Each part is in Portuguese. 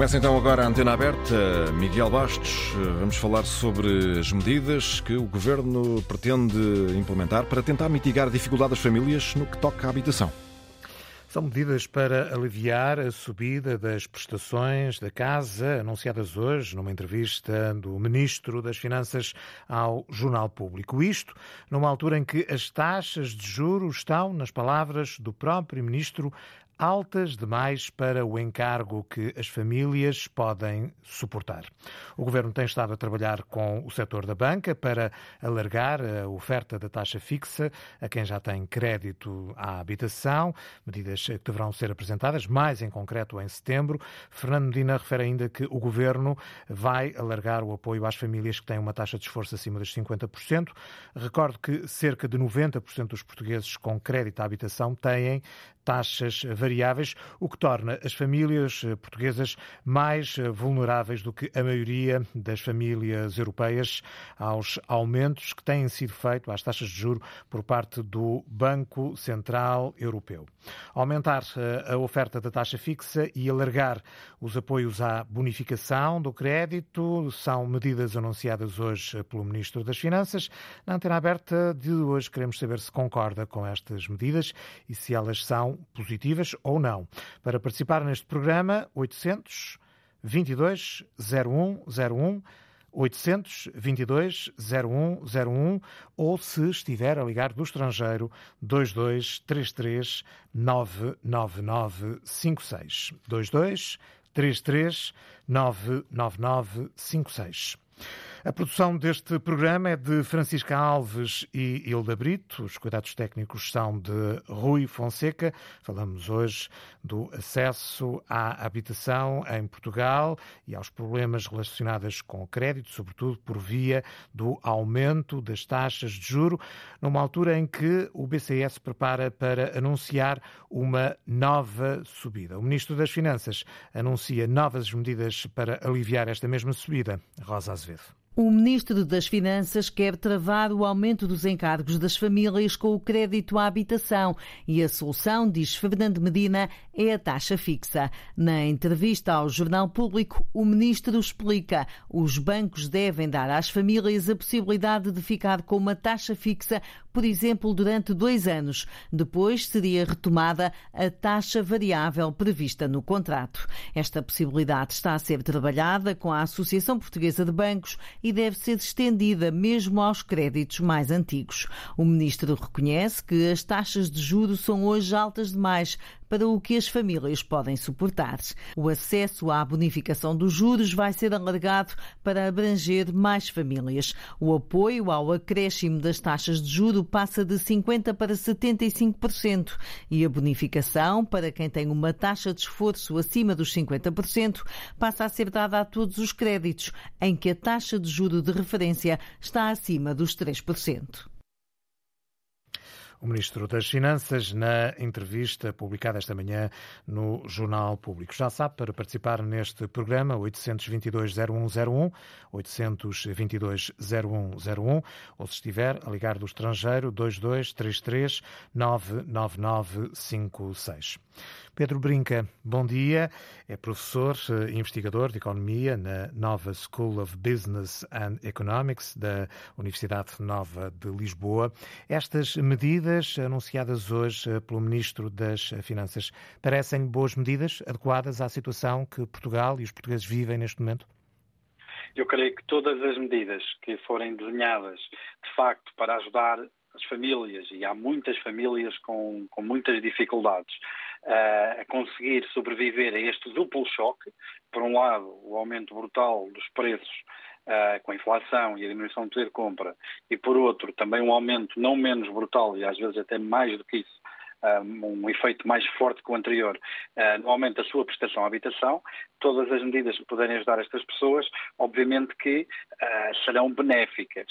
Começa então agora a antena aberta. Miguel Bastos, vamos falar sobre as medidas que o Governo pretende implementar para tentar mitigar a dificuldade das famílias no que toca à habitação. São medidas para aliviar a subida das prestações da casa, anunciadas hoje numa entrevista do Ministro das Finanças ao Jornal Público. Isto numa altura em que as taxas de juros estão, nas palavras do próprio Ministro, altas demais para o encargo que as famílias podem suportar. O Governo tem estado a trabalhar com o setor da banca para alargar a oferta da taxa fixa a quem já tem crédito à habitação, medidas que deverão ser apresentadas, mais em concreto em setembro. Fernando Medina refere ainda que o Governo vai alargar o apoio às famílias que têm uma taxa de esforço acima dos 50%. Recordo que cerca de 90% dos portugueses com crédito à habitação têm taxas variáveis, o que torna as famílias eh, portuguesas mais eh, vulneráveis do que a maioria das famílias europeias aos aumentos que têm sido feitos às taxas de juro por parte do Banco Central Europeu. Aumentar eh, a oferta da taxa fixa e alargar os apoios à bonificação do crédito são medidas anunciadas hoje pelo Ministro das Finanças. Na antena aberta de hoje queremos saber se concorda com estas medidas e se elas são positivas ou não. Para participar neste programa, 800 22 0101 822 0101 ou se estiver a ligar do estrangeiro 2233 99956 22 33 99956 a produção deste programa é de Francisca Alves e Hilda Brito. Os cuidados técnicos são de Rui Fonseca. Falamos hoje do acesso à habitação em Portugal e aos problemas relacionados com o crédito, sobretudo por via do aumento das taxas de juro, numa altura em que o BCS prepara para anunciar uma nova subida. O Ministro das Finanças anuncia novas medidas para aliviar esta mesma subida. Rosa Azevedo. O Ministro das Finanças quer travar o aumento dos encargos das famílias com o crédito à habitação e a solução, diz Fernando Medina, é a taxa fixa. Na entrevista ao Jornal Público, o Ministro explica os bancos devem dar às famílias a possibilidade de ficar com uma taxa fixa, por exemplo, durante dois anos. Depois seria retomada a taxa variável prevista no contrato. Esta possibilidade está a ser trabalhada com a Associação Portuguesa de Bancos e deve ser estendida mesmo aos créditos mais antigos. O ministro reconhece que as taxas de juros são hoje altas demais para o que as famílias podem suportar. O acesso à bonificação dos juros vai ser alargado para abranger mais famílias. O apoio ao acréscimo das taxas de juro passa de 50% para 75% e a bonificação para quem tem uma taxa de esforço acima dos 50% passa a ser dada a todos os créditos em que a taxa de juro de referência está acima dos 3% o Ministro das Finanças na entrevista publicada esta manhã no Jornal Público. Já sabe, para participar neste programa, 822-0101, 822-0101, ou se estiver a ligar do estrangeiro, 2233 99956. Pedro Brinca, bom dia. É professor e investigador de Economia na Nova School of Business and Economics da Universidade Nova de Lisboa. Estas medidas anunciadas hoje pelo Ministro das Finanças parecem boas medidas, adequadas à situação que Portugal e os portugueses vivem neste momento? Eu creio que todas as medidas que forem desenhadas, de facto, para ajudar as famílias, e há muitas famílias com, com muitas dificuldades, a conseguir sobreviver a este duplo choque. Por um lado, o aumento brutal dos preços Uh, com a inflação e a diminuição do poder de compra, e por outro, também um aumento não menos brutal, e às vezes até mais do que isso, um efeito mais forte que o anterior uh, no aumento da sua prestação à habitação, todas as medidas que puderem ajudar estas pessoas, obviamente que uh, serão benéficas.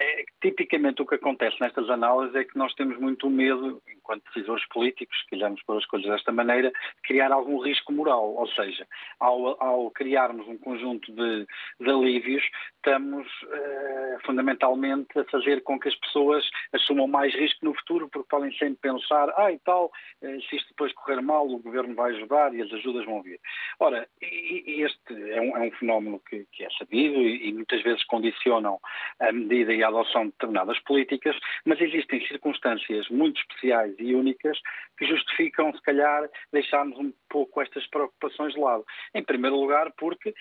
É, tipicamente o que acontece nestas análises é que nós temos muito medo, enquanto decisores políticos, que olhamos para as coisas desta maneira, de criar algum risco moral. Ou seja, ao, ao criarmos um conjunto de, de alívios, estamos uh, fundamentalmente a fazer com que as pessoas assumam mais risco no futuro, porque podem sempre pensar, ah, e tal, uh, se isto depois correr mal, o governo vai ajudar e as ajudas vão vir. Ora, este é um, é um fenómeno que, que, é sabido e, e, muitas vezes condicionam a medida e a adoção de determinadas políticas, mas existem circunstâncias muito especiais e únicas que justificam, se calhar, deixarmos um pouco estas preocupações de lado. Em primeiro lugar, porque uh,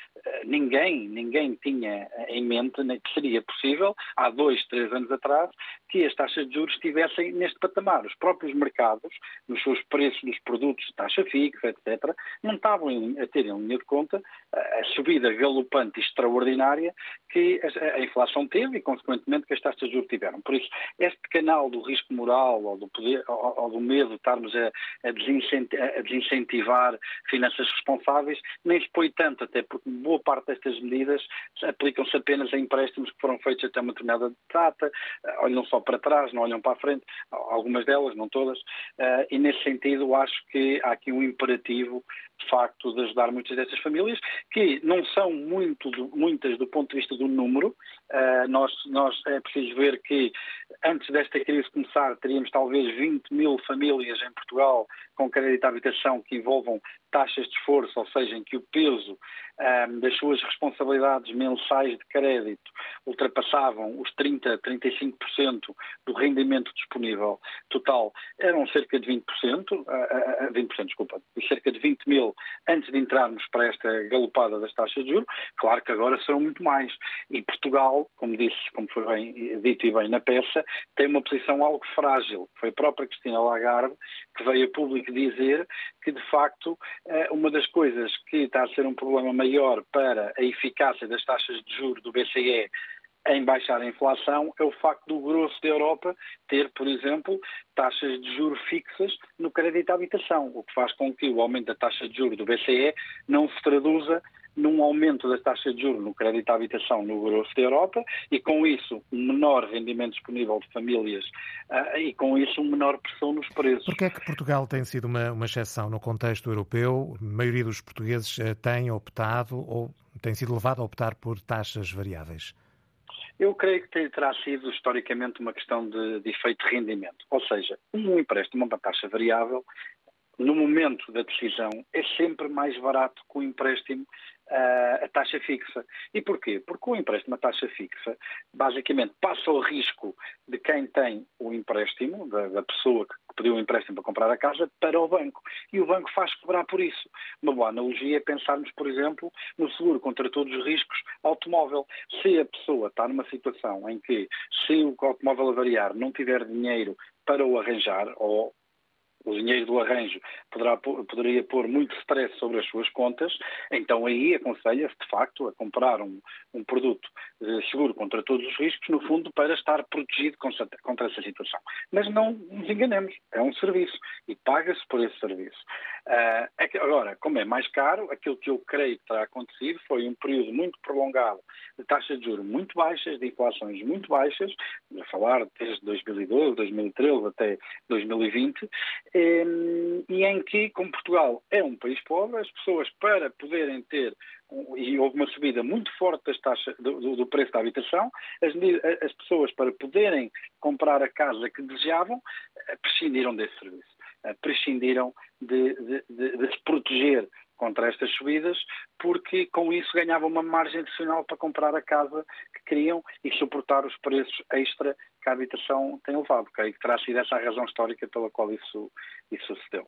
ninguém, ninguém tinha em mente né, que seria possível, há dois, três anos atrás, que as taxas de juros estivessem neste patamar. Os próprios mercados, nos seus preços dos produtos de taxa fixa, etc., não estavam a ter em linha de conta a subida galopante e extraordinária que a inflação teve e, consequentemente, que as taxas de juros tiveram. Por isso, este canal do risco moral ou do, poder, ou, do medo de estarmos a, a, desincentivar finanças responsáveis nem se tanto, até porque boa parte destas medidas aplicam-se apenas a empréstimos que foram feitos até uma determinada data, olham só para trás, não olham para a frente, algumas delas, não todas, eh, e nesse sentido acho que há aqui um imperativo facto, de ajudar muitas dessas famílias, que não são muito, muitas do ponto de vista do número. Uh, nós, nós é preciso ver que antes desta crise começar, teríamos talvez 20 mil famílias em Portugal com crédito à habitação que envolvam taxas de esforço, ou seja, em que o peso um, das suas responsabilidades mensais de crédito ultrapassavam os 30%, 35% do rendimento disponível total, eram cerca de 20%, uh, uh, 20%, desculpa, cerca de 20 mil antes de entrarmos para esta galopada das taxas de juros, claro que agora serão muito mais. E Portugal, como disse, como foi bem dito e bem na peça, tem uma posição algo frágil. Foi a própria Cristina Lagarde que veio a público dizer que, de facto, eh, uma das coisas que está a ser um problema maior para a eficácia das taxas de juros do BCE em baixar a inflação é o facto do grosso da Europa ter, por exemplo, taxas de juros fixas no crédito à habitação, o que faz com que o aumento da taxa de juros do BCE não se traduza num aumento das taxas de juros no crédito à habitação no grosso da Europa e com isso um menor rendimento disponível de famílias uh, e com isso uma menor pressão nos preços. Por que é que Portugal tem sido uma, uma exceção no contexto europeu? A maioria dos portugueses uh, tem optado ou tem sido levado a optar por taxas variáveis? Eu creio que terá sido historicamente uma questão de, de efeito de rendimento. Ou seja, um empréstimo uma taxa variável no momento da decisão, é sempre mais barato que o empréstimo uh, a taxa fixa. E porquê? Porque o empréstimo a taxa fixa, basicamente, passa o risco de quem tem o empréstimo, da, da pessoa que pediu o empréstimo para comprar a casa, para o banco. E o banco faz cobrar por isso. Uma boa analogia é pensarmos, por exemplo, no seguro contra todos os riscos automóvel. Se a pessoa está numa situação em que, se o automóvel avariar, não tiver dinheiro para o arranjar, ou o dinheiro do arranjo poderá, poderia pôr muito stress sobre as suas contas, então aí aconselha-se, de facto, a comprar um, um produto eh, seguro contra todos os riscos, no fundo, para estar protegido contra, contra essa situação. Mas não nos enganemos, é um serviço e paga-se por esse serviço. Uh, agora, como é mais caro, aquilo que eu creio que terá acontecido foi um período muito prolongado de taxas de juros muito baixas, de inflações muito baixas, a falar desde 2012, 2013 até 2020, e em que, como Portugal é um país pobre, as pessoas para poderem ter e houve uma subida muito forte das taxas, do, do preço da habitação, as, as, pessoas para poderem comprar a casa que desejavam eh, prescindiram desse serviço, eh, prescindiram de, de, de, de se proteger contra estas subidas, porque com isso ganhavam uma margem adicional para comprar a casa que queriam e suportar os preços extra que a habitação tem levado. Que terá sido essa a razão histórica pela qual isso, isso sucedeu.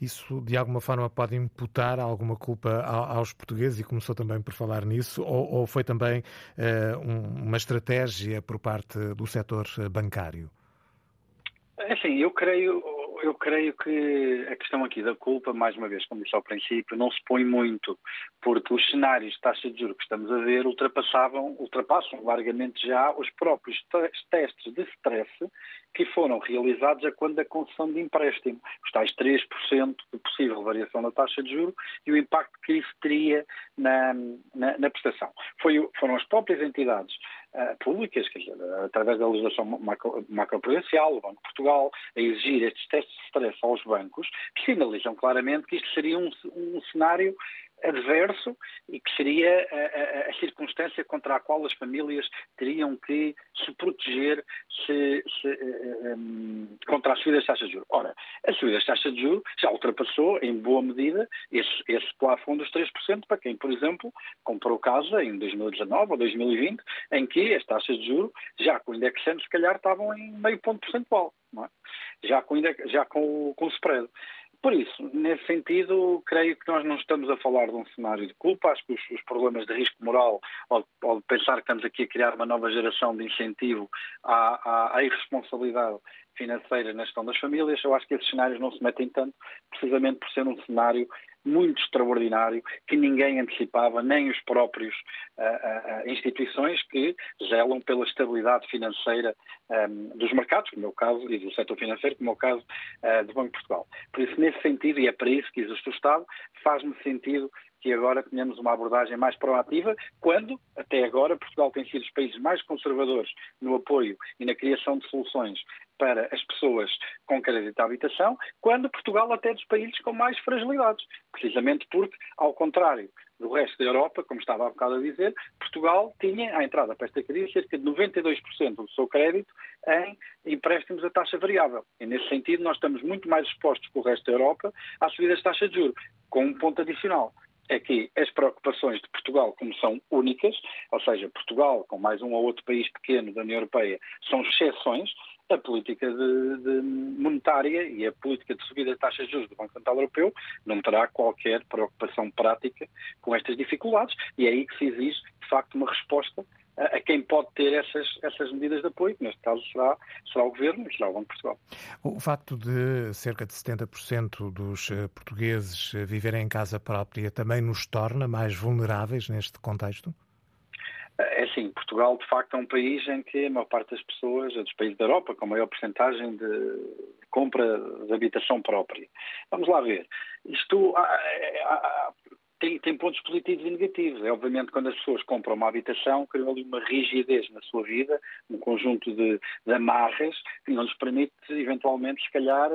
Isso, de alguma forma, pode imputar alguma culpa aos portugueses, e começou também por falar nisso, ou, ou foi também uh, um, uma estratégia por parte do setor bancário? Assim, eu creio, eu creio que a questão aqui da culpa, mais uma vez, como disse ao princípio, não se põe muito, porque os cenários de taxa de juros que estamos a ver ultrapassavam, ultrapassam largamente já os próprios testes de stress que foram realizados a quando da concessão de empréstimo, os tais 3% de possível variação da taxa de juros e o impacto que isso teria na, na, na prestação. Foi, foram as próprias entidades uh, públicas, dizer, através da legislação macro, macroprudencial, o Banco de Portugal, a exigir estes testes de stress aos bancos, que sinalizam claramente que isto seria um, um cenário adverso e que seria a, a, a, circunstância contra a qual as famílias teriam que se proteger se, se, um, eh, contra a subida das taxas de juros. Ora, a subida das taxas de juros já ultrapassou, em boa medida, esse, esse plafond dos 3% para quem, por exemplo, comprou casa em 2019 ou 2020, em que as taxas de juros, já com o indexante, se calhar estavam em meio ponto percentual, é? já, com, já com, com o spread. Por isso, nesse sentido, creio que nós não estamos a falar de um cenário de culpa. Acho que os, os problemas de risco moral, ou, de pensar que estamos aqui a criar uma nova geração de incentivo à, à, à irresponsabilidade financeira na gestão das famílias, eu acho que esses cenários não se metem tanto, precisamente por ser um cenário muito extraordinário que ninguém antecipava, nem os próprios uh, uh, instituições que zelam pela estabilidade financeira um, dos mercados, como é o caso, e do setor financeiro, como é o caso uh, do Banco de Portugal. Por isso, nesse sentido, e é para isso que existe o Estado, faz-me sentido que agora tenhamos uma abordagem mais proativa, quando, até agora, Portugal tem sido dos países mais conservadores no apoio e na criação de soluções para as pessoas com crédito à habitação, quando Portugal até é dos países com mais fragilidades. Precisamente porque, ao contrário do resto da Europa, como estava há bocado a dizer, Portugal tinha, à entrada para esta crise, cerca de 92% do seu crédito em empréstimos a taxa variável. E, nesse sentido, nós estamos muito mais expostos que o resto da Europa à subida das taxas de juros, com um ponto adicional é que as preocupações de Portugal, como são únicas, ou seja, Portugal, com mais um ou outro país pequeno da União Europeia, são exceções, a política de, de monetária e a política de subida de taxas de juros do Banco Central Europeu não terá qualquer preocupação prática com estas dificuldades e é aí que se exige, de facto, uma resposta a, quem pode ter essas, essas medidas de apoio, que neste caso será, será o Governo e será o Banco de Portugal. O facto de cerca de 70% dos eh, portugueses eh, viverem em casa própria também nos torna mais vulneráveis neste contexto? É assim, Portugal de facto é um país em que a maior parte das pessoas, dos países da Europa, com maior porcentagem de compra de habitação própria. Vamos lá ver. Isto, tem, tem pontos positivos e negativos. É obviamente quando as pessoas compram uma habitação, criam ali uma rigidez na sua vida, um conjunto de, de amarras que não lhes permite, eventualmente, se calhar,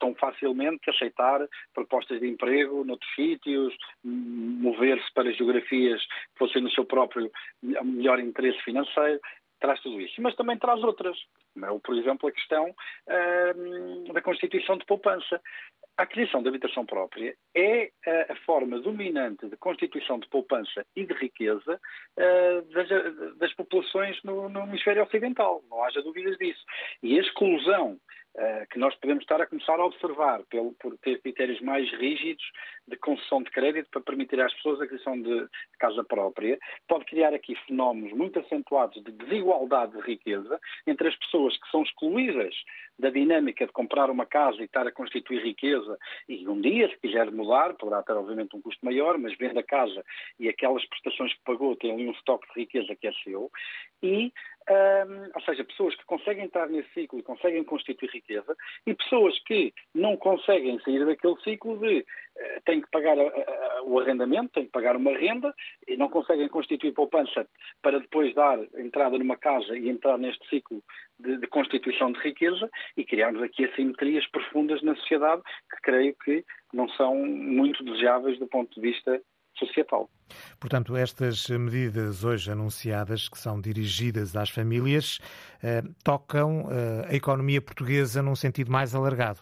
tão facilmente aceitar propostas de emprego noutros sítios, mover-se para geografias que fossem no seu próprio melhor interesse financeiro traz tudo isso, mas também traz outras. É, por exemplo, a questão uh, da constituição de poupança. A aquisição de habitação própria é a, a forma dominante de constituição de poupança e de riqueza uh, das, populações no hemisfério ocidental, não haja dúvidas disso. E a exclusão uh, que nós podemos estar a começar a observar pelo, por ter critérios mais rígidos de concessão de crédito para permitir às pessoas a aquisição de, de casa própria, pode criar aqui fenómenos muito acentuados de desigualdade de riqueza entre as pessoas que são excluídas da dinâmica de comprar uma casa e estar a constituir riqueza e um dia, se quiser mudar, poderá ter obviamente um custo maior, mas vende a casa e aquelas prestações que pagou tem ali um estoque de riqueza que é seu. E ou seja, pessoas que conseguem entrar nesse ciclo e conseguem constituir riqueza, e pessoas que não conseguem sair daquele ciclo de uh, têm que pagar o arrendamento, têm que pagar uma renda e não conseguem constituir poupança para depois dar entrada numa casa e entrar neste ciclo de, de constituição de riqueza e criarmos aqui assimetrias profundas na sociedade que creio que não são muito desejáveis do ponto de vista societal. Portanto, estas medidas hoje anunciadas, que são dirigidas às famílias, eh, tocam eh, a economia portuguesa num sentido mais alargado.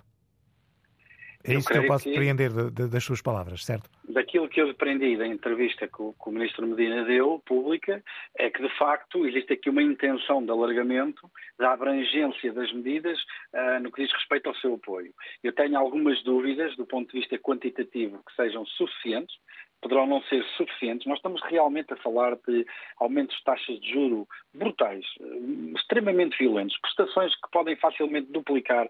É eu isso que eu posso depreender de, de, das suas palavras, certo? Daquilo que eu depreendi da entrevista que o, que o, Ministro Medina deu, pública, é que, de facto, existe aqui uma intenção de alargamento da abrangência das medidas uh, no que diz respeito ao seu apoio. Eu tenho algumas dúvidas, do ponto de vista quantitativo, que sejam suficientes, poderão não ser suficientes. Nós estamos realmente a falar de aumentos de taxas de juro brutais, eh, extremamente violentos, prestações que podem facilmente duplicar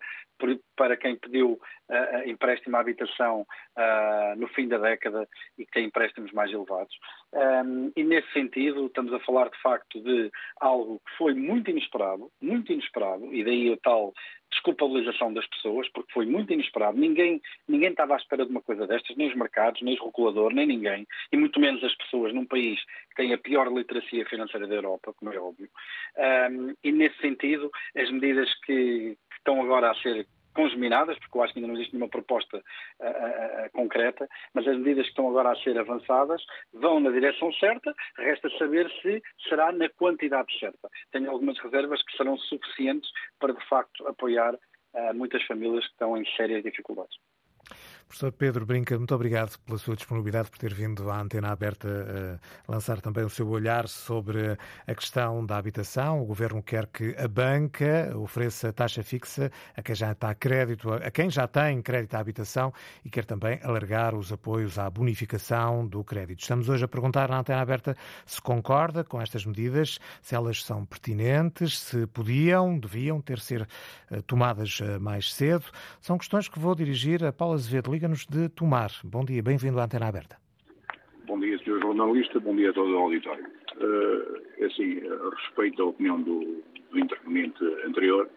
para quem pediu uh, empréstimo à habitação uh, no fim da década e que tem empréstimos mais elevados. Um, e nesse sentido, estamos a falar de facto de algo que foi muito inesperado, muito inesperado, e daí a tal desculpabilização das pessoas, porque foi muito inesperado. Ninguém, ninguém estava à espera de uma coisa destas, nem os mercados, nem o regulador, nem ninguém, e muito menos as pessoas num país que tem a pior literacia financeira da Europa, como é óbvio. Um, e nesse sentido, as medidas que, que estão agora a ser congeminadas, porque eu acho que ainda não existe nenhuma proposta uh, uh, concreta, mas as medidas que estão agora a ser avançadas vão na direção certa, resta saber se será na quantidade certa. Tenho algumas reservas que serão suficientes para, de facto, apoiar muitas famílias que estão em sérias dificuldades. Professor Pedro Brinca, muito obrigado pela sua disponibilidade, por ter vindo à antena aberta a lançar também o seu olhar sobre a questão da habitação. O Governo quer que a banca ofereça taxa fixa a quem já está crédito, a quem já tem crédito à habitação e quer também alargar os apoios à bonificação do crédito. Estamos hoje a perguntar na antena aberta se concorda com estas medidas, se elas são pertinentes, se podiam, deviam ter ser eh, tomadas eh, mais cedo. São questões que vou dirigir a Paula Azevedo liga-nos de Tomar. Bom dia, bem-vindo à Antena Aberta. Bom dia, Sr. Jornalista, bom dia a todo o auditório. Uh, assim, respeito à opinião do, do interveniente anterior,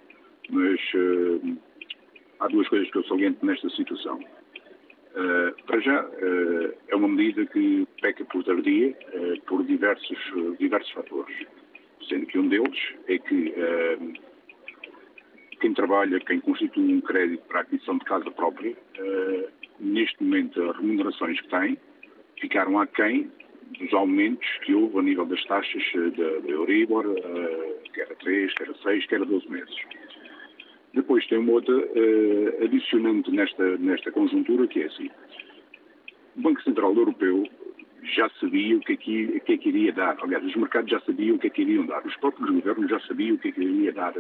mas uh, há duas coisas que eu saliento nesta situação. Uh, para já, uh, é uma medida que peca por tardia uh, por diversos, diversos fatores, sendo que um deles é que quem trabalha, quem constitui um crédito para a aquisição de casa própria, uh, neste momento as remunerações que tem ficaram aquém dos aumentos que houve a nível das taxas da, da Euribor, uh, que era 3, que era 6, que era 12 meses. Depois tem uma outra uh, adicionante nesta, nesta conjuntura que é assim. O Banco Central Europeu já sabia o que, aqui, o que é que iria dar. Aliás, os mercados já sabiam o que é que iriam dar. Os próprios governos já sabiam o que é que iria dar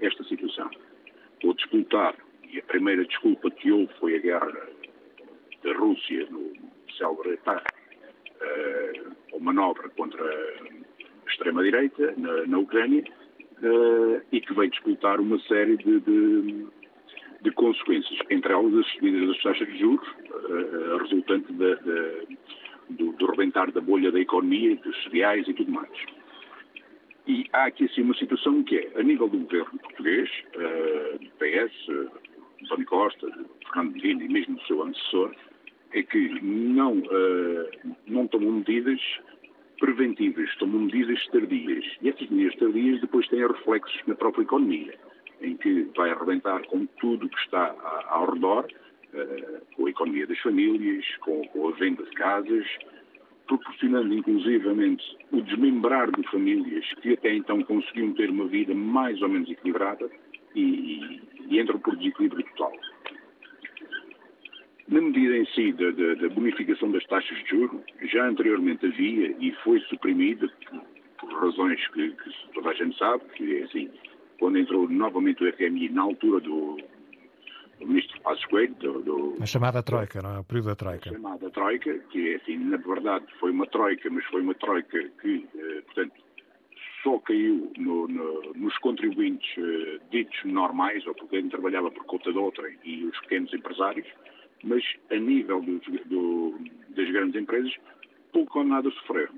esta situação. Ou disputar, e a primeira desculpa que houve foi a guerra da Rússia no célebre ataque, uh, ou manobra contra a extrema-direita na, na, Ucrânia, uh, e que veio disputar uma série de, de, de, consequências, entre elas as subidas das taxas de juros, uh, resultante de, do, do rebentar da bolha da economia, dos cereais e tudo mais. E há aqui assim uma situação que é, a nível do governo português, uh, do PS, uh, António Costa, Fernando Medina e mesmo do seu antecessor, é que não, uh, não tomam medidas preventivas, tomam medidas tardias. E essas medidas tardias depois têm reflexos na própria economia, em que vai arrebentar com tudo que está ao redor, com a economia das famílias, com, com a venda de casas, proporcionando inclusivamente o desmembrar de famílias que até então conseguiam ter uma vida mais ou menos equilibrada e, e entram por desequilíbrio total. Na medida em si da, da, da, bonificação das taxas de juros, já anteriormente havia e foi suprimida por, por razões que, que, toda a gente sabe, que é assim, quando entrou novamente o FMI na altura do, o ministro Passos Coelho. Do, do, a chamada Troika, não é? O período da Troika. A chamada Troika, que, assim, na verdade foi uma Troika, mas foi uma Troika que, eh, portanto, só caiu no, no, nos contribuintes eh, ditos normais, ou porque trabalhava por conta de outra, e os pequenos empresários, mas a nível dos, do, das grandes empresas, pouco ou nada sofreram.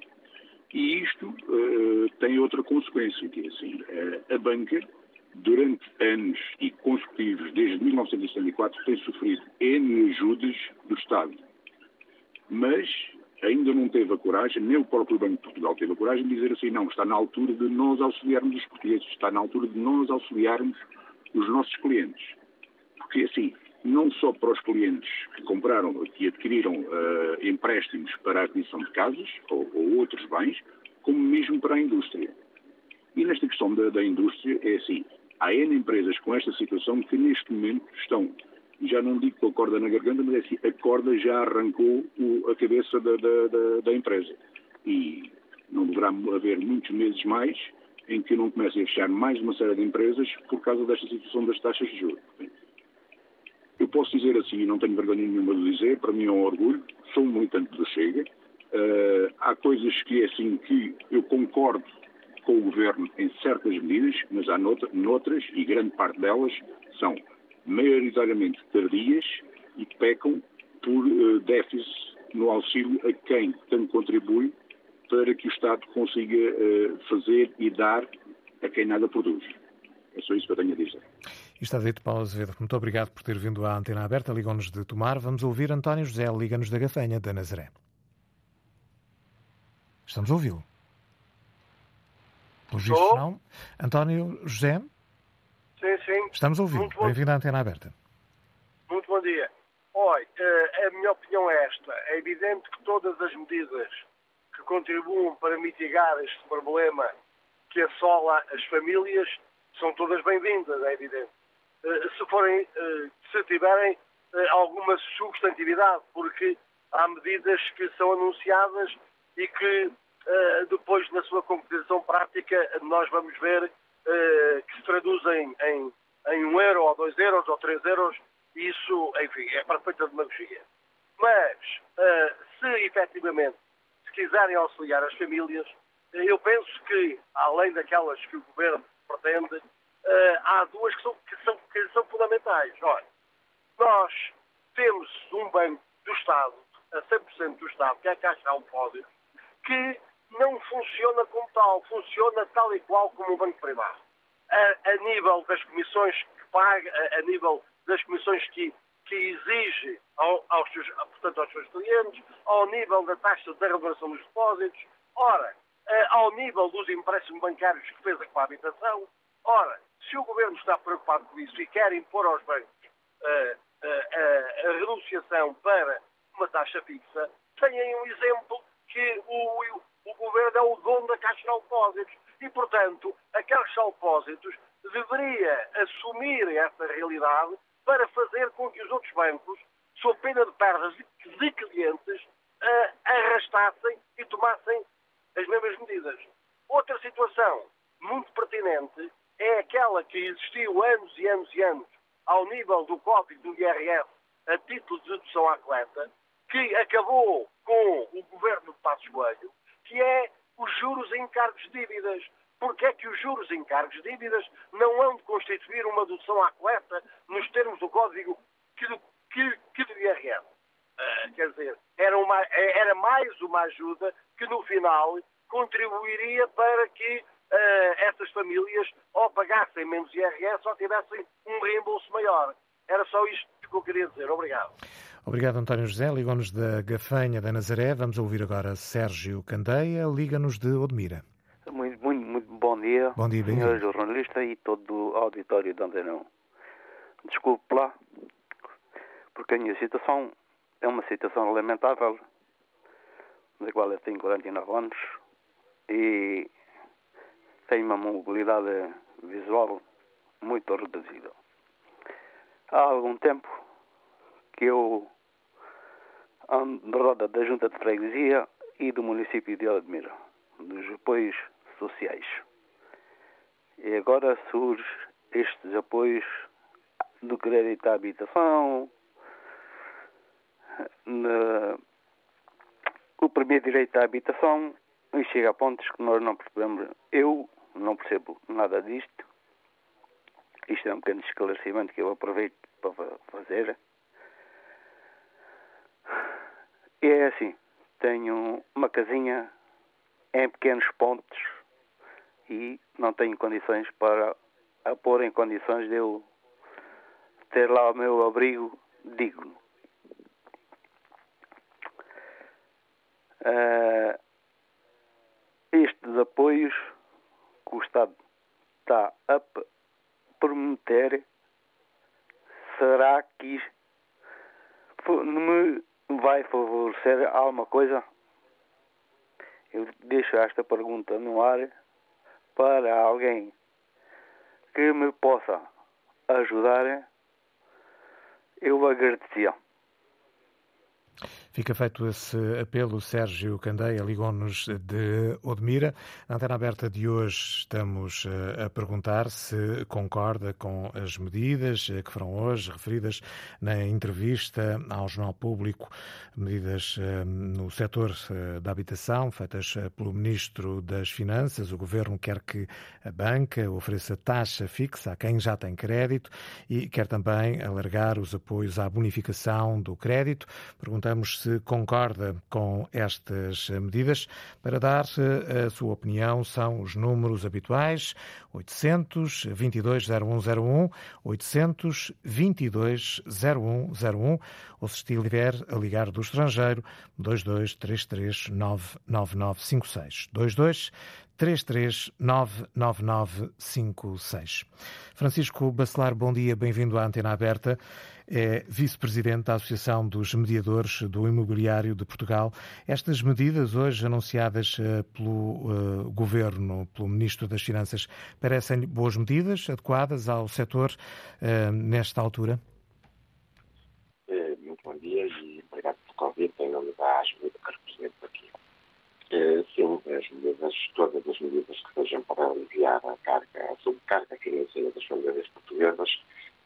E isto uh, tem outra consequência, que é assim, uh, a banca durante anos e consecutivos, desde 1974, tem sofrido N ajudas do Estado. Mas ainda não teve a coragem, nem o próprio Banco de Portugal teve a coragem de dizer assim, não, está na altura de nós auxiliarmos os portugueses, está na altura de nós auxiliarmos os nossos clientes. Porque assim, não só para os clientes que compraram, que adquiriram uh, empréstimos para a aquisição de casas ou, ou outros bens, como mesmo para a indústria. E nesta questão da, da indústria é assim, Há N empresas com esta situação que neste momento estão, já não digo com a corda na garganta, mas é assim, a corda já arrancou o, a cabeça da, da, da, da, empresa. E não deverá haver muitos meses mais em que não comecem a fechar mais uma série de empresas por causa desta situação das taxas de juros. Eu posso dizer assim, e não tenho vergonha nenhuma de dizer, para mim é um orgulho, sou um militante do Chega. Uh, há coisas que é assim que eu concordo com o governo em certas medidas, mas há noutras, e grande parte delas são maioritariamente tardias e pecam por uh, déficit no auxílio a quem tanto contribui para que o Estado consiga uh, fazer e dar a quem nada produz. É só isso que eu tenho a dizer. Está dito, Paulo Azevedo. Muito obrigado por ter vindo à antena aberta. Ligam-nos de Tomar. Vamos ouvir António José. Liga-nos da Gafanha, da Nazaré. Estamos a ouvi-lo. Pelo visto, não. António José? Sim, sim. Estamos a ouvir. Bem-vindo à antena aberta. Muito bom dia. Olha, eh, a minha opinião é esta. É evidente que todas as medidas que contribuam para mitigar este problema que assola as famílias são todas bem-vindas, é evidente. Eh, se forem, eh, se tiverem alguma substantividade, porque há medidas que são anunciadas e que depois, na sua concretização prática, nós vamos ver que se traduzem em, em um euro, ou dois euros, ou três euros, isso, enfim, é perfeita demagogia. Mas, uh, se efetivamente se quiserem auxiliar as famílias, eu penso que, além daquelas que o Governo pretende, há duas que são, que, são, que são fundamentais. Olha, nós temos um banco do Estado, a 100% do Estado, que é a Caixa Alpódio, que não funciona como tal, funciona tal e qual como um banco privado. A, a nível das comissões que paga, a, a nível das comissões que, que exige ao, aos, seus, portanto, aos seus clientes, ao nível da taxa de renovação dos depósitos, ora, eh, ao nível dos empréstimos bancários que fez com a habitação. Ora, se o Governo está preocupado com isso e quer impor aos bancos a renunciação para uma taxa fixa, tenham um exemplo que o, da Caixa de Depósitos e, portanto, a Caixa de Depósitos deveria assumir essa realidade para fazer com que os outros bancos, sob pena de perdas de clientes, uh, arrastassem e tomassem as mesmas medidas. Outra situação muito pertinente é aquela que existiu anos e anos e anos ao nível do código do IRS a título de dedução à coleta, que acabou com o governo de Passos Coelho, que é juros em encargos de dívidas porque é que os juros em cargos dívidas não hão de constituir uma dedução à coleta nos termos do código que do, que, que do IRS? Uh, ah, quer dizer, era, uma, era mais uma ajuda que no final contribuiria para que uh, essas famílias ou pagassem menos IRS ou tivessem um reembolso maior. Era só isto que eu queria dizer. Obrigado. Obrigado, António José. Ligou-nos da Gafanha da Nazaré. Vamos ouvir agora Sérgio Candeia. Liga-nos de Odmira. Muito, muito, muito bom dia, bom dia senhor jornalista e todo o auditório de Antena Desculpe lá, porque a minha situação é uma situação lamentável, da qual eu tenho 49 anos e tenho uma mobilidade visual muito reduzida. Há algum tempo que eu na roda da Junta de Freguesia e do município de Admira, dos apoios sociais. E agora surge estes apoios do crédito à habitação, na, o primeiro direito à habitação, e chega a pontos que nós não percebemos. Eu não percebo nada disto. Isto é um pequeno esclarecimento que eu aproveito para fazer. E é assim, tenho uma casinha em pequenos pontos e não tenho condições para a pôr em condições de eu ter lá o meu abrigo digno. Uh, estes apoios que o Estado está a prometer, será que me vai favorecer alguma coisa? Eu deixo esta pergunta no ar para alguém que me possa ajudar, eu agradecia. Fica feito esse apelo. Sérgio Candeia ligou-nos de Odmira. Na antena aberta de hoje estamos eh, a perguntar se concorda com as medidas eh, que foram hoje referidas na entrevista ao Jornal Público, medidas eh, no setor da habitação feitas pelo Ministro das Finanças. O Governo quer que a banca ofereça taxa fixa a quem já tem crédito e quer também alargar os apoios à bonificação do crédito. Perguntamos se concorda com estas medidas. Para dar a sua opinião, são os números habituais: 800 22 0101, 800 22 0101, ou se estiver a ligar do estrangeiro, 22 33 99956. 22 3399956. Francisco Bacelar, bom dia, bem-vindo à Antena Aberta. É vice-presidente da Associação dos Mediadores do Imobiliário de Portugal. Estas medidas hoje anunciadas uh, pelo uh, Governo, pelo Ministro das Finanças, parecem boas medidas, adequadas ao setor uh, nesta altura? Muito bom dia e obrigado pelo convite em nome da ASME que represento aqui. Sim, as medidas, todas as medidas que sejam para aliviar a carga, a sobrecarga financeira das famílias portuguesas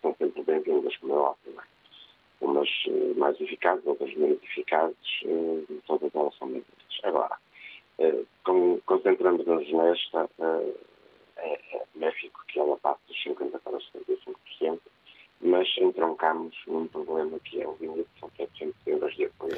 são sempre bem-vindas, como é óbvio. Umas eh, mais eficazes, outras menos eficazes, eh, todas elas são bem-vindas. Agora, eh, concentrando-nos nesta, é, é benéfico que ela passe dos 50% para os 75%, mas entroncamos num problema que é o limite, são 700 euros de apoio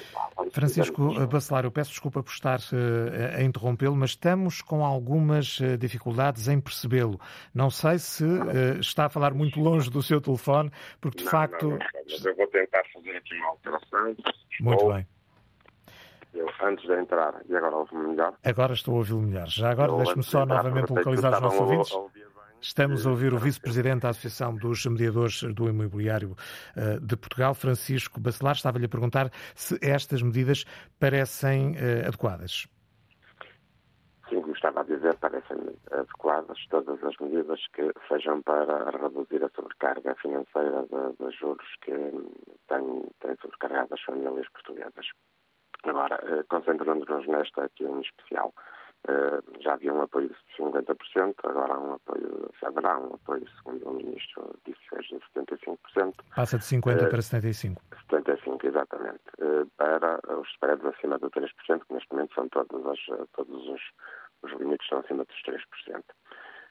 Francisco Bacelar, eu peço desculpa por estar uh, a interrompê-lo, mas estamos com algumas uh, dificuldades em percebê-lo. Não sei se uh, está a falar muito longe do seu telefone, porque de não, facto. Não, não, mas eu vou tentar fazer aqui uma alteração. Muito Ou... bem. Eu, antes de entrar, e agora ouve-me melhor? Agora estou a ouvi-lo melhor. Já agora deixe-me só novamente localizar os nossos ouvintes. Estamos a ouvir o vice-presidente da Associação dos Mediadores do Imobiliário uh, de Portugal, Francisco Bacelar. Estava-lhe a perguntar se estas medidas parecem uh, adequadas. Sim, como estava a dizer, parecem adequadas todas as medidas que sejam para reduzir a sobrecarga financeira de juros que têm, têm sobrecarregado as famílias portuguesas. Agora, concentrando-nos nesta aqui em especial, já havia um apoio de 50%, agora há um apoio, haverá um apoio, segundo o Ministro disse hoje, de 75%. Passa de 50% uh, para 75%. 75%, exatamente. Uh, para os spreads acima de 3%, que neste momento são todos, as, todos os, os limites são acima dos 3%.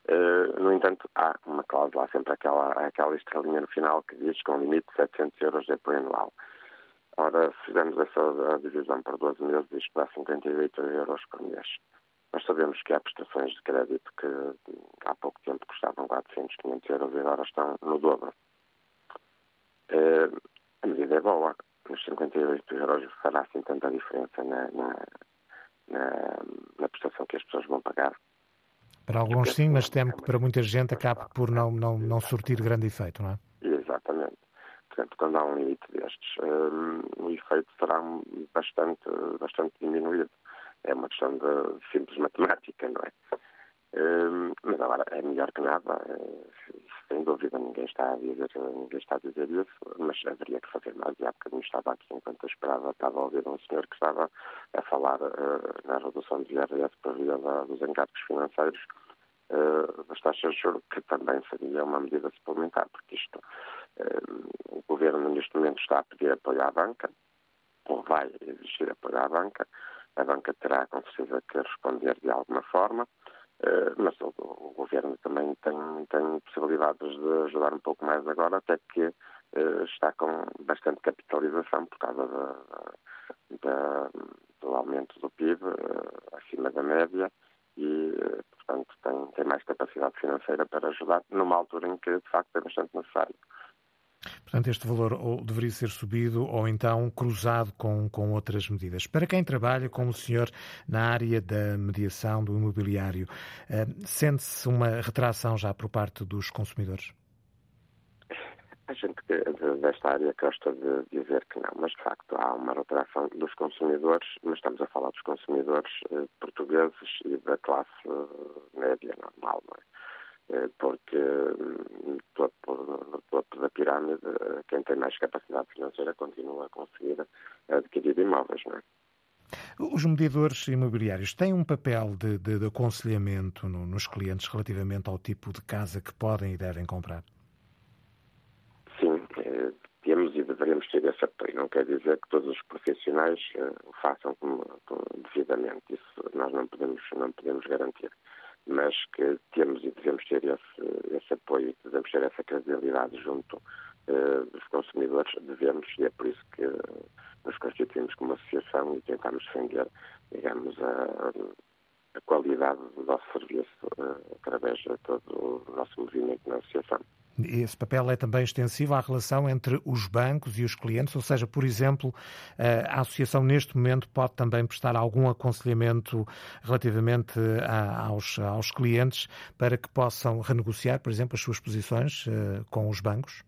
Uh, no entanto, há uma cláusula, há sempre aquela, aquela estrelinha no final que diz que é um limite de 700 euros de apoio anual. Ora, se fizermos essa divisão por 12 meses, isto dá 58 euros por mês. Nós sabemos que há prestações de crédito que há pouco tempo custavam 400, 500 euros e agora estão no dobro. Uh, a medida é boa. Nos 58 euros fará assim tanta diferença na, na, na, na prestação que as pessoas vão pagar. Para alguns sim, mas temo que para muita gente acabe por não, não, não surtir grande efeito, não é? Exatamente. Portanto, quando há um limite destes, um, o efeito será bastante, bastante diminuído é uma questão de simples matemática, não é? Uh, mas agora é melhor que nada, uh, sem dúvida ninguém está a dizer ninguém está a dizer isso, mas haveria que fazer mais. E há bocadinho estava aqui enquanto eu esperava, estava a ouvir um senhor que estava a falar uh, na redução do IRS por via da, dos encargos financeiros das taxas de juros, que também seria uma medida suplementar, porque isto o governo neste momento está a pedir apoio à banca, ou vai exigir apoio à banca, a banca terá com certeza que responder de alguma forma, eh, mas o, governo também tem, tem possibilidades de ajudar um pouco mais agora, até que eh, está com bastante capitalização por causa da, da, do aumento do PIB eh, acima da média e, portanto, tem, tem mais capacidade financeira para ajudar numa altura em que, de facto, é bastante necessário. Portanto, este valor ou deveria ser subido ou então cruzado com, com outras medidas. Para quem trabalha, como o senhor, na área da mediação do imobiliário, eh, sente-se uma retração já por parte dos consumidores? A gente desta área gosta de dizer que não, mas de facto há uma retração dos consumidores, mas estamos a falar dos consumidores eh, portugueses e da classe eh, média normal, não é? Eh, porque no topo, no topo da pirâmide, eh, quem tem mais capacidade financeira continua a conseguir adquirir imóveis, não é? Os mediadores imobiliários têm um papel de, de, de aconselhamento no, nos clientes relativamente ao tipo de casa que podem e devem comprar? Sim, eh, temos e deveremos ter esse apoio. Não quer dizer que todos os profissionais o façam como, como devidamente. Isso nós não podemos, não podemos garantir mas que temos e devemos ter esse, esse apoio, devemos ter essa credibilidade junto uh, dos consumidores, devemos, e é por isso que nos constituímos como associação e tentamos defender, digamos, a, a qualidade do nosso serviço uh, através de todo o nosso movimento na associação. Esse papel é também extensivo à relação entre os bancos e os clientes, ou seja, por exemplo, a associação neste momento pode também prestar algum aconselhamento relativamente aos, aos clientes para que possam renegociar, por exemplo, as suas posições com os bancos?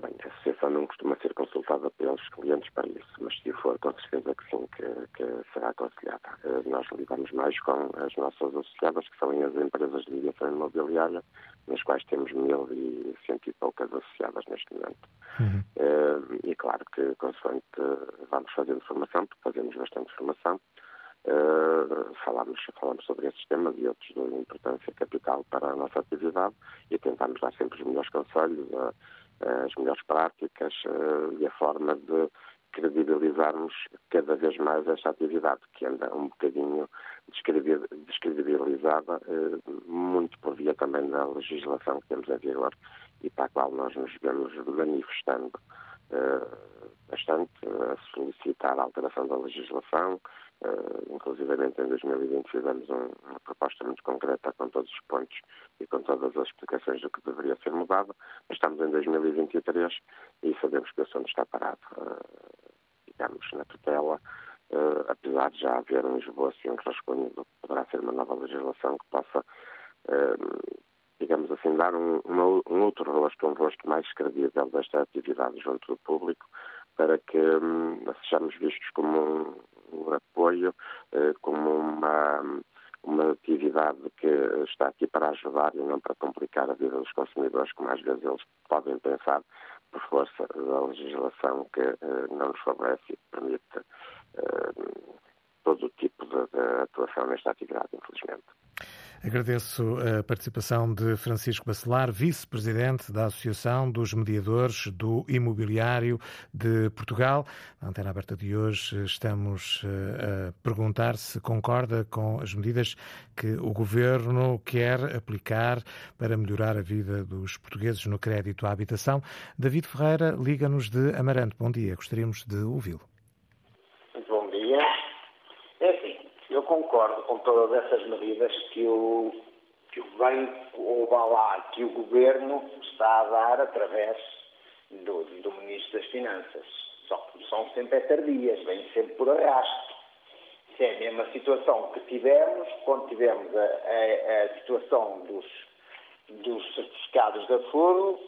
bem, a associação não costuma ser consultada pelos clientes para isso, mas se for, com certeza que sim, que, que será aconselhada. Eh, nós lidamos mais com as nossas associadas, que são as empresas de mediação imobiliária, nas quais temos mil e cento e poucas associadas neste momento. Uhum. Eh, e claro que, consoante vamos fazendo formação, porque fazemos bastante formação, Uh, falamos, falamos sobre esses temas e outros de importância capital para a nossa atividade e tentamos dar sempre os melhores conselhos, uh, as melhores práticas uh, e a forma de credibilizarmos cada vez mais esta atividade, que anda um bocadinho descredibilizada, muito por via também da legislação que temos em vigor e para a qual nós nos vemos manifestando bastante, a solicitar a alteração da legislação, Uh, inclusivamente em 2020 fizemos um, uma proposta muito concreta com todos os pontos e com todas as explicações do que deveria ser mudado. Estamos em 2023 e sabemos que o assunto está parado, digamos, na tutela, uh, apesar de já haver um esboço e um do que poderá ser uma nova legislação que possa, digamos assim, dar um, um outro rosto, um rosto mais credível desta atividade junto do público, para que um, sejamos vistos como um, um apoio, uh, como uma, uma atividade que está aqui para ajudar e não para complicar a vida dos consumidores, como às vezes eles podem pensar por força da legislação que uh, não nos favorece e permite uh, todo o tipo de, de atuação nesta atividade, infelizmente. Agradeço a participação de Francisco Bacelar, vice-presidente da Associação dos Mediadores do Imobiliário de Portugal. Na antena aberta de hoje estamos eh, a perguntar se concorda com as medidas que o governo quer aplicar para melhorar a vida dos portugueses no crédito à habitação. David Ferreira liga-nos de Amarante. Bom dia, gostaríamos de ouvi-lo. Concordo com todas essas medidas que o, que o banco, ou lá, que o governo está a dar através do, do Ministro das Finanças. Só que são sempre tardias, vêm sempre por arrasto. Isso é a mesma situação que tivemos quando tivemos a, a, a situação dos, dos certificados de aforo,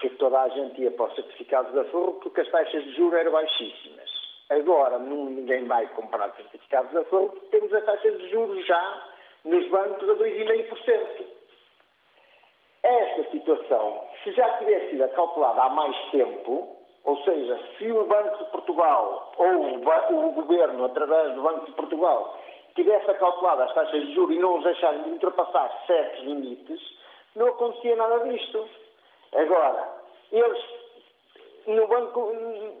que toda a gente ia para os certificados de aforo porque as taxas de juros eram baixíssimas. Agora ninguém vai comprar certificados aforro porque temos a taxa de juros já nos bancos a 2,5%. Esta situação, se já tivesse sido calculada há mais tempo, ou seja, se o Banco de Portugal ou o, Governo, através do Banco de Portugal, tivesse calculado as taxas de juros e não os deixarem de ultrapassar certos limites, não acontecia nada disto. Agora, eles no banco,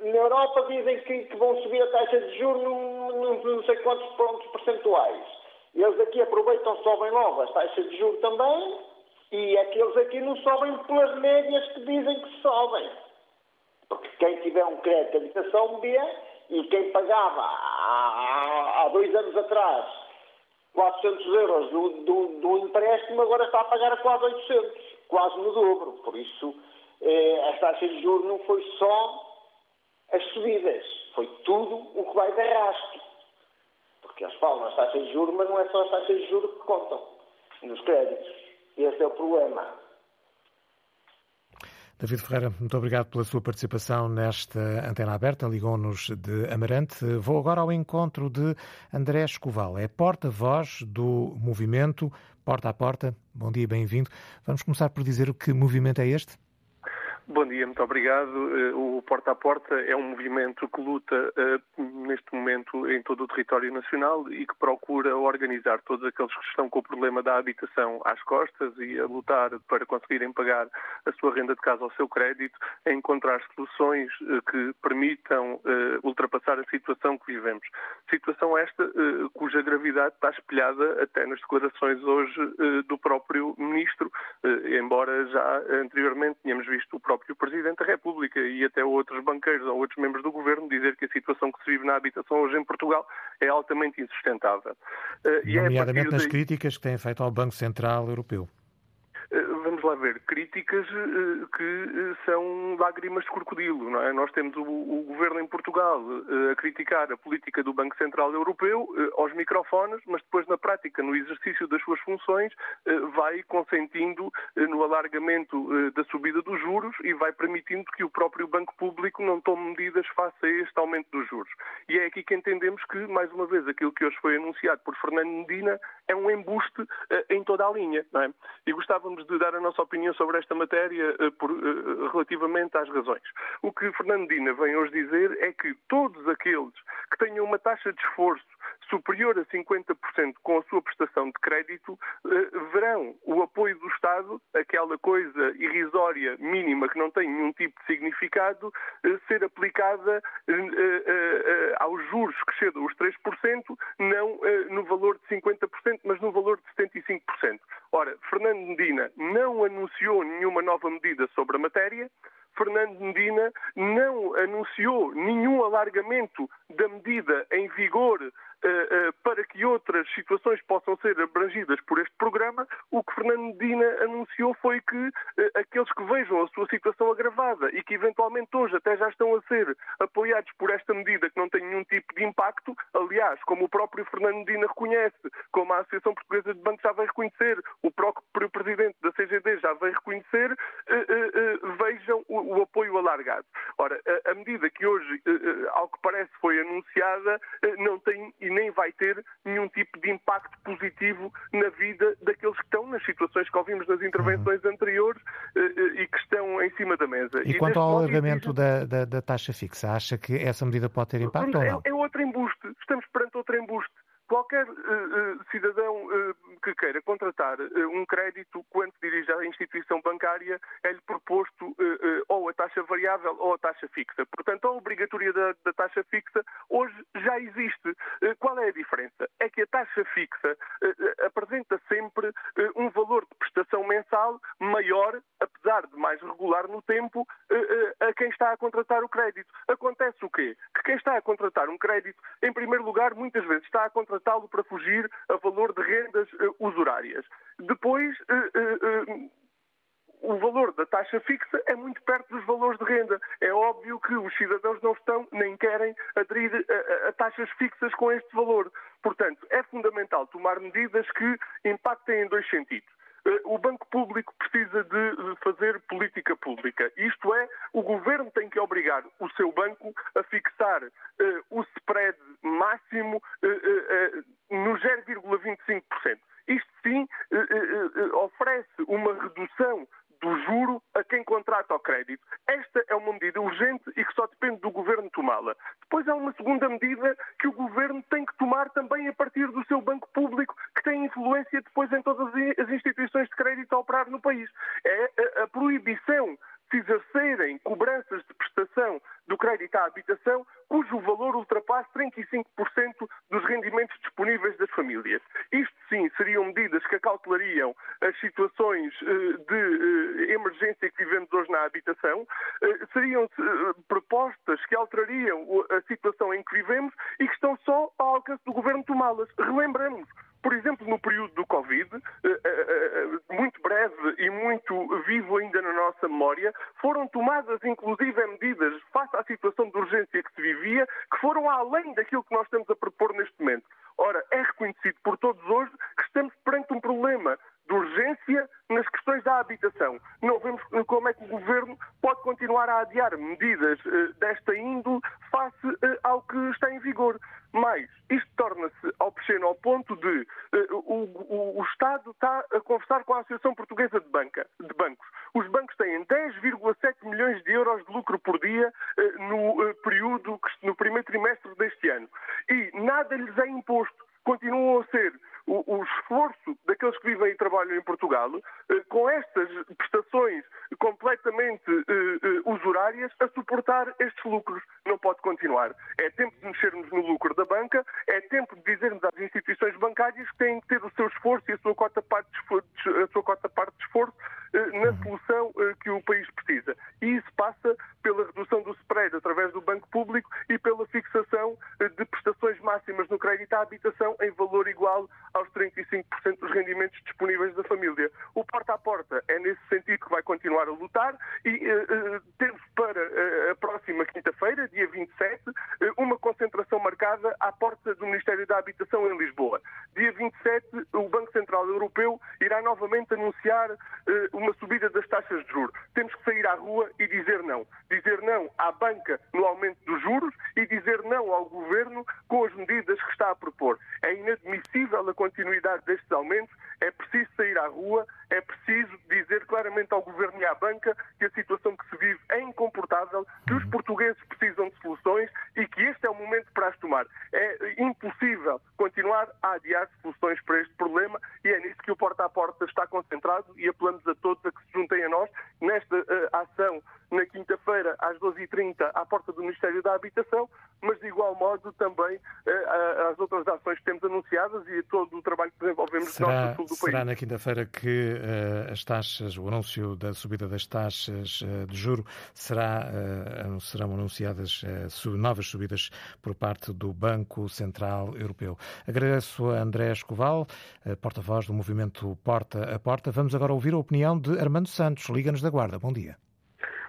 na Europa dizem que, que, vão subir a taxa de juros num, não sei quantos pontos percentuais. Eles aqui aproveitam, sobem logo as taxas de juros também, e aqueles aqui não sobem pelas médias que dizem que sobem. Porque quem tiver um crédito de habitação vê, e quem pagava há, há, dois anos atrás 400 euros do, do, do empréstimo, agora está a pagar quase 800, quase no dobro. Por isso, eh, as taxas de juros não foi só as subidas, foi tudo o que vai de arrasto. Porque eles falam as taxas de juros, mas não é só as taxas de juros que contam nos créditos. Esse é o problema. David Ferreira, muito obrigado pela sua participação nesta antena aberta. Ligou-nos de Amarante. Vou agora ao encontro de André Escoval. É porta-voz do movimento Porta a Porta. Bom dia, bem-vindo. Vamos começar por dizer o que movimento é este? Bom dia, muito obrigado. Eh, o Porta a Porta é um movimento que luta eh, neste momento em todo o território nacional e que procura organizar todos aqueles que estão com o problema da habitação às costas e a lutar para conseguirem pagar a sua renda de casa ou o seu crédito, a encontrar soluções eh, que permitam ultrapassar a situação que vivemos. Situação esta cuja gravidade está espelhada até nas declarações hoje do próprio Ministro, embora já anteriormente tínhamos visto o próprio próprio Presidente da República e até outros banqueiros ou outros membros do Governo dizer que a situação que se vive na habitação hoje em Portugal é altamente insustentável. Uh, Nomeadamente é nas críticas que têm feito ao Banco Central Europeu. Eh, vamos lá ver, críticas uh, que uh, são lágrimas de crocodilo. Não é? Nós temos o, o governo em Portugal uh, a criticar a política do Banco Central Europeu aos microfones, mas depois, na prática, no exercício das suas funções, vai consentindo no alargamento da subida dos juros e vai permitindo que o próprio Banco Público não tome medidas face a este aumento dos juros. E é aqui que entendemos que, mais uma vez, aquilo que hoje foi anunciado por Fernando Medina é um embuste em toda a linha. É? E gostávamos de dar a nossa opinião sobre esta matéria uh, por, uh, relativamente às razões. O que Fernandina vem hoje dizer é que todos aqueles que tenham uma taxa de esforço superior a 50% com a sua prestação de crédito, eh, verão o apoio do Estado, aquela coisa irrisória, mínima, que não tem nenhum tipo de significado, ser aplicada aos juros que chegam aos 3%, não no valor de 50%, mas no valor de 75%. Ora, Fernando Medina não anunciou nenhuma nova medida sobre a matéria. Fernando Medina não anunciou nenhum alargamento da medida em vigor eh, eh, para que outras situações possam ser abrangidas por este programa, o que Fernando Medina anunciou foi que eh, aqueles que vejam a sua situação agravada e que eventualmente hoje até já estão a ser apoiados por esta medida que não tem nenhum tipo de impacto, aliás, como o próprio Fernando Medina reconhece, como a Associação Portuguesa de Bancos já vai reconhecer, o próprio Presidente da CGD já vai reconhecer, vejam o apoio alargado. Ora, a medida que hoje, ao que parece, foi anunciada, não tem nem vai ter nenhum tipo de impacto positivo na vida daqueles que estão nas situações que ouvimos nas intervenções uhum. anteriores eh, eh, e que estão em cima da mesa. E, e quanto ao alargamento da, da, da, taxa fixa, acha que essa medida pode ter impacto ou não? É, é outro embuste. Estamos perante outro embuste. Qualquer uh, uh, cidadão uh, que queira contratar um crédito, quando dirige à instituição bancária, é-lhe proposto a variável ou a taxa fixa. Portanto, a obrigatoriedade da, taxa fixa hoje já existe. qual é a diferença? É que a taxa fixa apresenta sempre um valor de prestação mensal maior, apesar de mais regular no tempo, a quem está a contratar o crédito. Acontece o quê? Que quem está a contratar um crédito, em primeiro lugar, muitas vezes está a contratá-lo para fugir a valor de rendas usurárias. Depois, o valor da taxa fixa é muito perto dos valores de renda. É óbvio que os cidadãos não estão nem querem aderir a, a, taxas fixas com este valor. Portanto, é fundamental tomar medidas que impactem em dois sentidos. O Banco Público precisa de fazer política pública. Isto é, o governo tem que obrigar o seu banco a fixar uh, o spread máximo uh, no 0,25%. Isto sim oferece uma redução juro a quem contrata o crédito. Esta é uma medida urgente e que só depende do governo tomá-la. Depois há uma segunda medida que o governo tem que tomar também a partir do seu banco público, que tem influência depois em todas as instituições de crédito a operar no país. É a, proibição se exercerem cobranças de prestação do crédito à habitação cujo valor ultrapasse 35% dos rendimentos disponíveis das famílias. Isto sim seriam medidas que acautelariam as situações eh, de eh, emergência que vivemos hoje na habitação, eh, seriam propostas que alterariam a situação em que vivemos e que estão só ao alcance do governo tomá-las. Relembramos, por exemplo, no período do Covid, muito breve e muito vivo ainda na nossa memória, foram tomadas inclusive medidas face à situação de urgência que se vivia, que foram além daquilo que nós estamos a propor neste momento. Ora, é reconhecido por todos hoje que estamos perante um problema de urgência nas questões da habitação. Não vemos como é que o Governo pode continuar a adiar medidas desta índole face ao que está em vigor. Mas isto torna-se obsceno ao ponto de uh, o, o, o, Estado está a conversar com a Associação Portuguesa de, Banca, de Bancos. Os bancos têm 10,7 milhões de euros de lucro por dia uh, no uh, período, no primeiro trimestre deste ano. E nada lhes é imposto. Continuam a ser o, o, esforço daqueles que vivem e trabalham em Portugal, eh, com estas prestações completamente eh, eh, usurárias, a suportar estes lucros. Não pode continuar. É tempo de mexermos no lucro da banca, é tempo de dizermos às instituições bancárias que têm que ter o seu esforço e a sua cota parte de esforço, a sua cota parte de esforço na uhum. solução que o país precisa. E isso passa pela redução do spread através do banco público e pela fixação de prestações máximas no crédito à habitação em valor igual aos 35% dos rendimentos disponíveis da família. O porta a porta é nesse sentido que vai continuar a lutar e uh, temos para uh, a próxima quinta-feira, dia 27, uh, uma concentração marcada à porta do Ministério da Habitação em Lisboa. Dia 27, o Banco Central Europeu irá novamente anunciar uma subida das taxas de juros. Temos que sair à rua e dizer não. Dizer não à banca no aumento dos juros e dizer não ao governo com as medidas que está a propor. É inadmissível a continuidade destes aumentos, é preciso sair à rua, é preciso dizer claramente ao governo e à banca que a situação que se vive é incomportável, que os uhum. portugueses precisam de soluções e que este é o momento para as tomar. É impossível continuar a adiar soluções para este problema e é nisso que o Porta a Porta está concentrado e apelamos a todos a que se juntem a nós nesta uh, ação na quinta-feira às 12h30 à porta do Ministério da Habitação, mas de igual modo também uh, as outras ações que temos anunciadas e todo o trabalho que desenvolvemos será, no sul do país. Será na quinta-feira que uh, as taxas, o anúncio da subida das taxas de juro será, serão anunciadas novas subidas por parte do Banco Central Europeu. Agradeço a André Escoval, porta-voz do movimento Porta a Porta. Vamos agora ouvir a opinião de Armando Santos, Liga-nos da Guarda. Bom dia.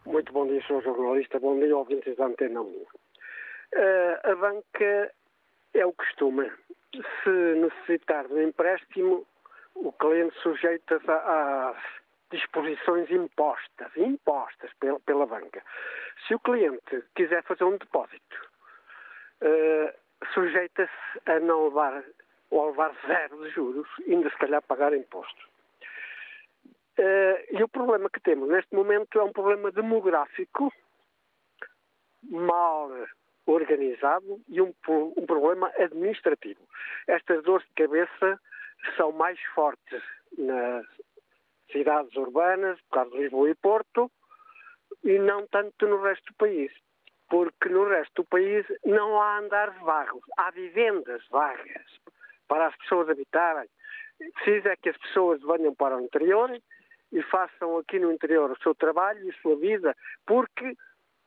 Muito bom dia, Sr. Jornalista. Bom dia, ouvintes da Antena 1. Uh, a banca é o costume. Se necessitar de um empréstimo, o cliente sujeita-se disposições impostas, impostas pela, pela, banca. Se o cliente quiser fazer um depósito, uh, sujeita-se a não levar ou a levar zero de juros, ainda se calhar pagar imposto. Uh, e o problema que temos neste momento é um problema demográfico mal organizado e um, um problema administrativo. Estas dores de cabeça são mais fortes nas cidades urbanas, por causa de Lisboa e Porto, e não tanto no resto do país. Porque no resto do país não há andares vagos, há vivendas vagas para as pessoas habitarem. Precisa é que as pessoas venham para o interior e façam aqui no interior o seu trabalho e a sua vida, porque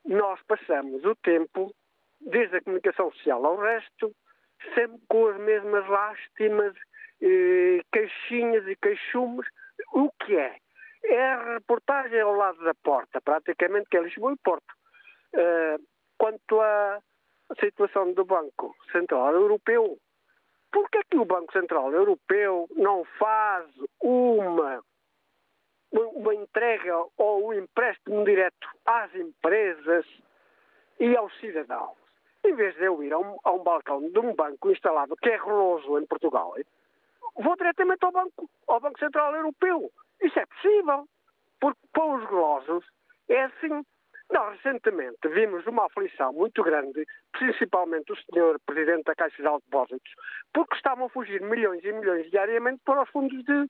nós passamos o tempo, desde a comunicação social ao resto, sempre com as mesmas lástimas, eh, queixinhas e queixumes. O que é? É a reportagem ao lado da porta, praticamente, que é Lisboa e Porto. Uh, quanto à situação do Banco Central Europeu, por que é que o Banco Central Europeu não faz uma uma entrega ou um empréstimo direto às empresas e aos cidadãos. Em vez de eu ir a um, a um balcão de um banco instalado que é roloso em Portugal, vou diretamente ao Banco, ao banco Central Europeu. Isso é possível, porque para os golosos é assim. Nós recentemente vimos uma aflição muito grande, principalmente o senhor Presidente da Caixa de Depósitos, porque estavam a fugir milhões e milhões diariamente para os fundos de,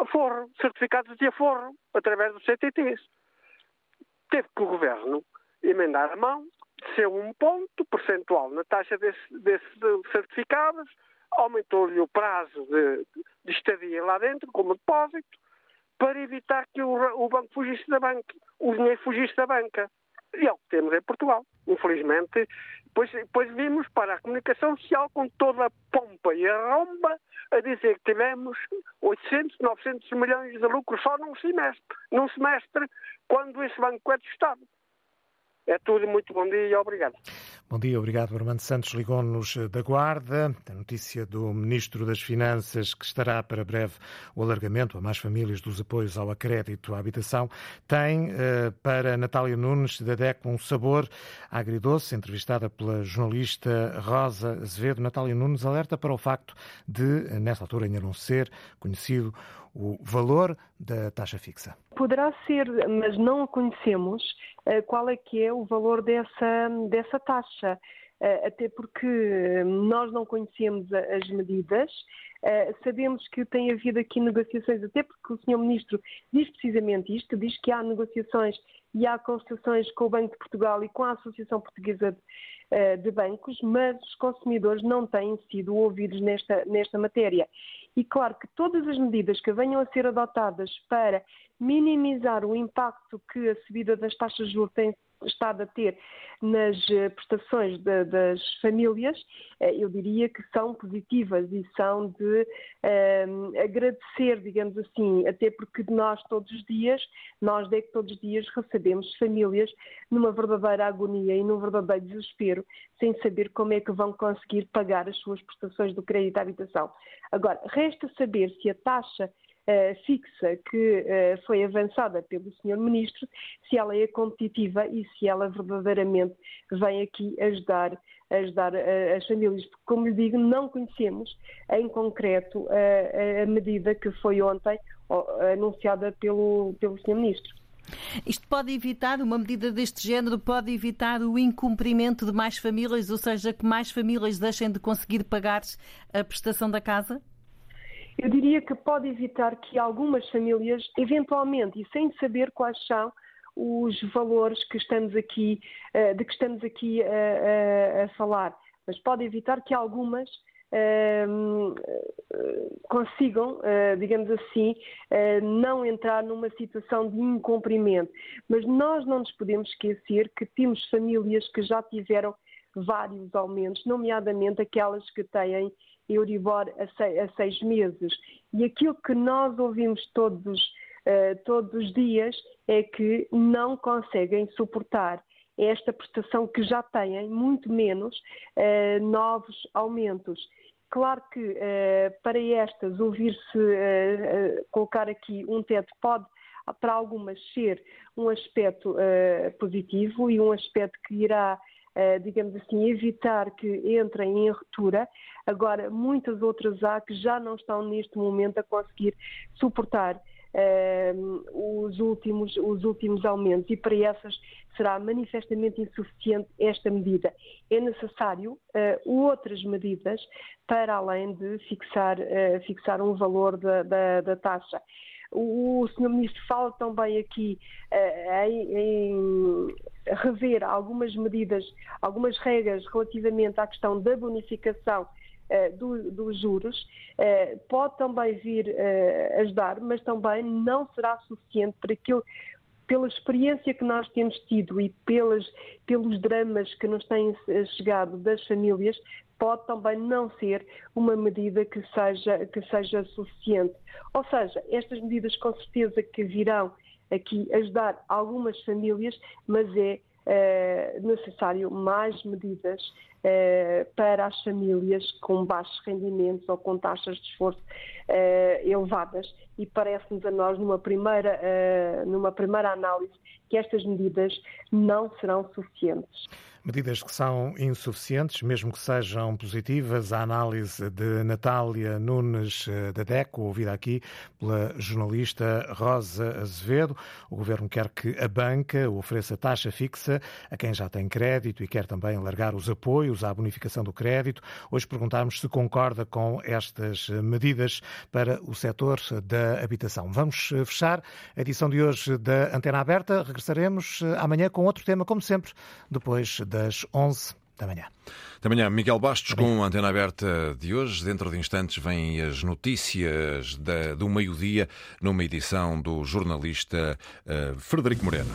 aforro, certificados de aforro, através dos CTTs. Teve que o Governo emendar a mão, desceu um ponto percentual na taxa desses desse certificados, aumentou-lhe o prazo de, de, estadia lá dentro, como depósito, para evitar que o, o banco fugisse da banca, o dinheiro fugisse da banca. E é o que temos em Portugal. Infelizmente, depois, depois vimos para a comunicação social com toda a pompa e a romba a dizer que tivemos 800, 900 milhões de lucro só num semestre, num semestre, quando esse banco é do Estado. É tudo, muito bom dia e obrigado. Bom dia, obrigado. Armando Santos ligou-nos da Guarda. A notícia do Ministro das Finanças, que estará para breve o alargamento a mais famílias dos apoios ao crédito à habitação, tem uh, para Natália Nunes da DEC um sabor agridoce. Entrevistada pela jornalista Rosa Azevedo, Natália Nunes alerta para o facto de, nessa altura, ainda não ser conhecido o valor da taxa fixa. Poderá ser, mas não conhecemos uh, qual é que é o valor dessa, dessa taxa. Uh, até porque nós não conhecemos as medidas, sabemos que tem havido aqui negociações, até porque o Sr. Ministro diz precisamente isto, diz que há negociações e há consultações com o Banco de Portugal e com a Associação Portuguesa de Bancos, mas os consumidores não têm sido ouvidos nesta, nesta matéria. E claro que todas as medidas que venham a ser adotadas para minimizar o impacto que a subida das taxas de juros tem estado a ter nas eh, prestações de, das famílias, eh, eu diria que são positivas e são de um, eh, agradecer, digamos assim, até porque nós todos os dias, nós é que todos os dias recebemos famílias numa verdadeira agonia e num verdadeiro desespero, sem saber como é que vão conseguir pagar as suas prestações do crédito à habitação. Agora, resta saber se a taxa fixa que uh, foi avançada pelo Sr. Ministro, se ela é competitiva e se ela verdadeiramente vem aqui ajudar, ajudar uh, as famílias. Porque, como lhe digo, não conhecemos em concreto a medida que foi ontem anunciada pelo, pelo Sr. Ministro. Isto pode evitar, uma medida deste género pode evitar o incumprimento de mais famílias, ou seja, que mais famílias deixem de conseguir pagar a prestação da casa? Eu diria que pode evitar que algumas famílias, eventualmente, e sem saber quais são os valores que estamos aqui, eh, de que estamos aqui a, a, a falar, mas pode evitar que algumas ehm, consigam, eh, digamos assim, eh, não entrar numa situação de incumprimento. Mas nós não nos podemos esquecer que temos famílias que já tiveram vários aumentos, nomeadamente aquelas que têm Euribor a seis, meses. E aquilo que nós ouvimos todos, uh, todos os dias é que não conseguem suportar esta prestação que já têm, muito menos uh, novos aumentos. Claro que uh, para estas ouvir-se uh, colocar aqui um teto pode para algumas ser um aspecto positivo e um aspecto que irá digamos assim, evitar que entrem em ruptura. Agora, muitas outras há que já não estão neste momento a conseguir suportar uh, os, últimos, os últimos aumentos e para essas será manifestamente insuficiente esta medida. É necessário uh, outras medidas para além de fixar, uh, fixar um valor da, da, da taxa. O, o Sr. Ministro fala também aqui em, rever algumas medidas, algumas regras relativamente à questão da bonificação uh, do, dos juros. Uh, pode também vir ajudar, mas também não será suficiente para aquilo pela experiência que nós temos tido e pelas, pelos dramas que nos têm chegado das famílias, pode também não ser uma medida que seja, que seja suficiente. Ou seja, estas medidas com certeza que virão aqui ajudar algumas famílias, mas é é necessário mais medidas para as famílias com baixos rendimentos ou com taxas de esforço é, elevadas e parece-nos a nós, numa primeira, numa primeira análise, que estas medidas não serão suficientes. Medidas que são insuficientes, mesmo que sejam positivas. A análise de Natália Nunes eh, da DECO, ouvida aqui pela jornalista Rosa Azevedo. O governo quer que a banca ofereça taxa fixa a quem já tem crédito e quer também alargar os apoios à bonificação do crédito. Hoje perguntámos se concorda com estas medidas para o setor da habitação. Vamos eh, fechar a edição de hoje da Antena Aberta. Regressaremos eh, amanhã com outro tema, como sempre, depois das 11 da manhã. Da manhã, Miguel Bastos com a antena aberta de hoje. Dentro de instantes vêm as notícias da, do meio-dia, numa edição do jornalista uh, Frederico Moreno.